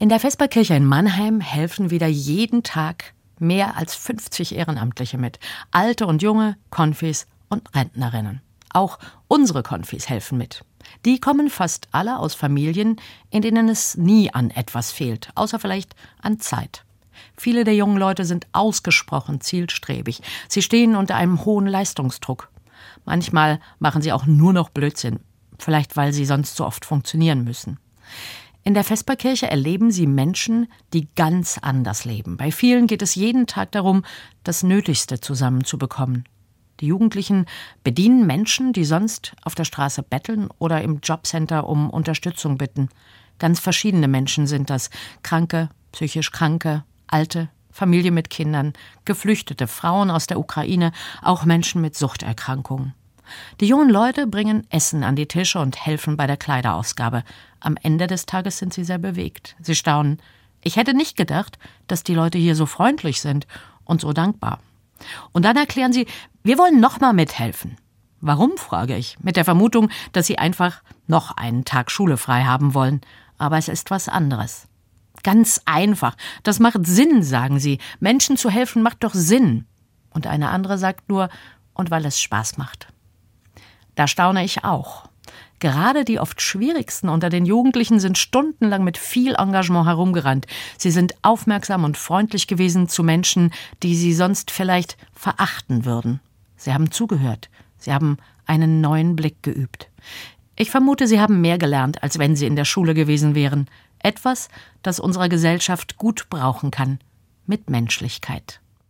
In der Vesperkirche in Mannheim helfen wieder jeden Tag mehr als 50 Ehrenamtliche mit. Alte und junge, Konfis und Rentnerinnen. Auch unsere Konfis helfen mit. Die kommen fast alle aus Familien, in denen es nie an etwas fehlt, außer vielleicht an Zeit. Viele der jungen Leute sind ausgesprochen zielstrebig. Sie stehen unter einem hohen Leistungsdruck. Manchmal machen sie auch nur noch Blödsinn, vielleicht weil sie sonst so oft funktionieren müssen. In der Vesperkirche erleben sie Menschen, die ganz anders leben. Bei vielen geht es jeden Tag darum, das Nötigste zusammenzubekommen. Die Jugendlichen bedienen Menschen, die sonst auf der Straße betteln oder im Jobcenter um Unterstützung bitten. Ganz verschiedene Menschen sind das. Kranke, psychisch Kranke, Alte, Familie mit Kindern, Geflüchtete, Frauen aus der Ukraine, auch Menschen mit Suchterkrankungen. Die jungen Leute bringen Essen an die Tische und helfen bei der Kleiderausgabe. Am Ende des Tages sind sie sehr bewegt. Sie staunen. Ich hätte nicht gedacht, dass die Leute hier so freundlich sind und so dankbar. Und dann erklären sie, wir wollen nochmal mithelfen. Warum, frage ich, mit der Vermutung, dass sie einfach noch einen Tag Schule frei haben wollen. Aber es ist was anderes. Ganz einfach. Das macht Sinn, sagen sie. Menschen zu helfen macht doch Sinn. Und eine andere sagt nur, und weil es Spaß macht. Da staune ich auch. Gerade die oft schwierigsten unter den Jugendlichen sind stundenlang mit viel Engagement herumgerannt. Sie sind aufmerksam und freundlich gewesen zu Menschen, die sie sonst vielleicht verachten würden. Sie haben zugehört. Sie haben einen neuen Blick geübt. Ich vermute, sie haben mehr gelernt, als wenn sie in der Schule gewesen wären. Etwas, das unserer Gesellschaft gut brauchen kann. Mitmenschlichkeit.